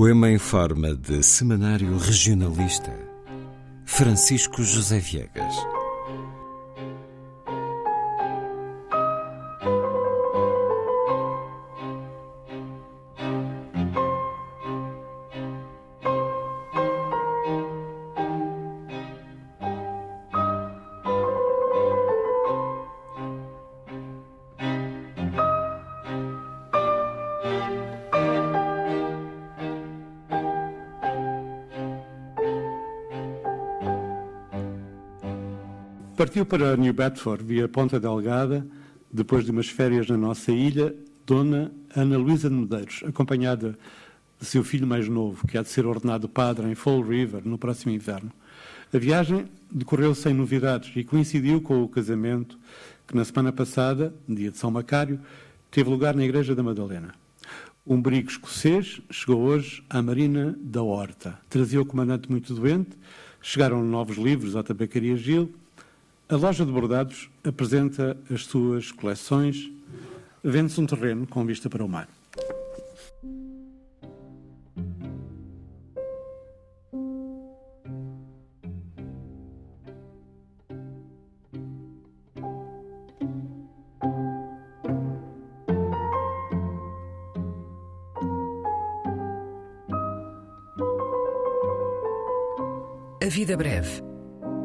Poema em forma de semanário regionalista. Francisco José Viegas. Partiu para New Bedford via Ponta Delgada, depois de umas férias na nossa ilha, Dona Ana Luísa de Medeiros, acompanhada de seu filho mais novo, que há de ser ordenado padre em Fall River no próximo inverno. A viagem decorreu sem novidades e coincidiu com o casamento que na semana passada, dia de São Macário, teve lugar na Igreja da Madalena. Um brigo escocês chegou hoje à Marina da Horta. Trazia o comandante muito doente, chegaram novos livros à Tabacaria Gil a loja de bordados apresenta as suas coleções. Vende-se um terreno com vista para o mar. A Vida Breve.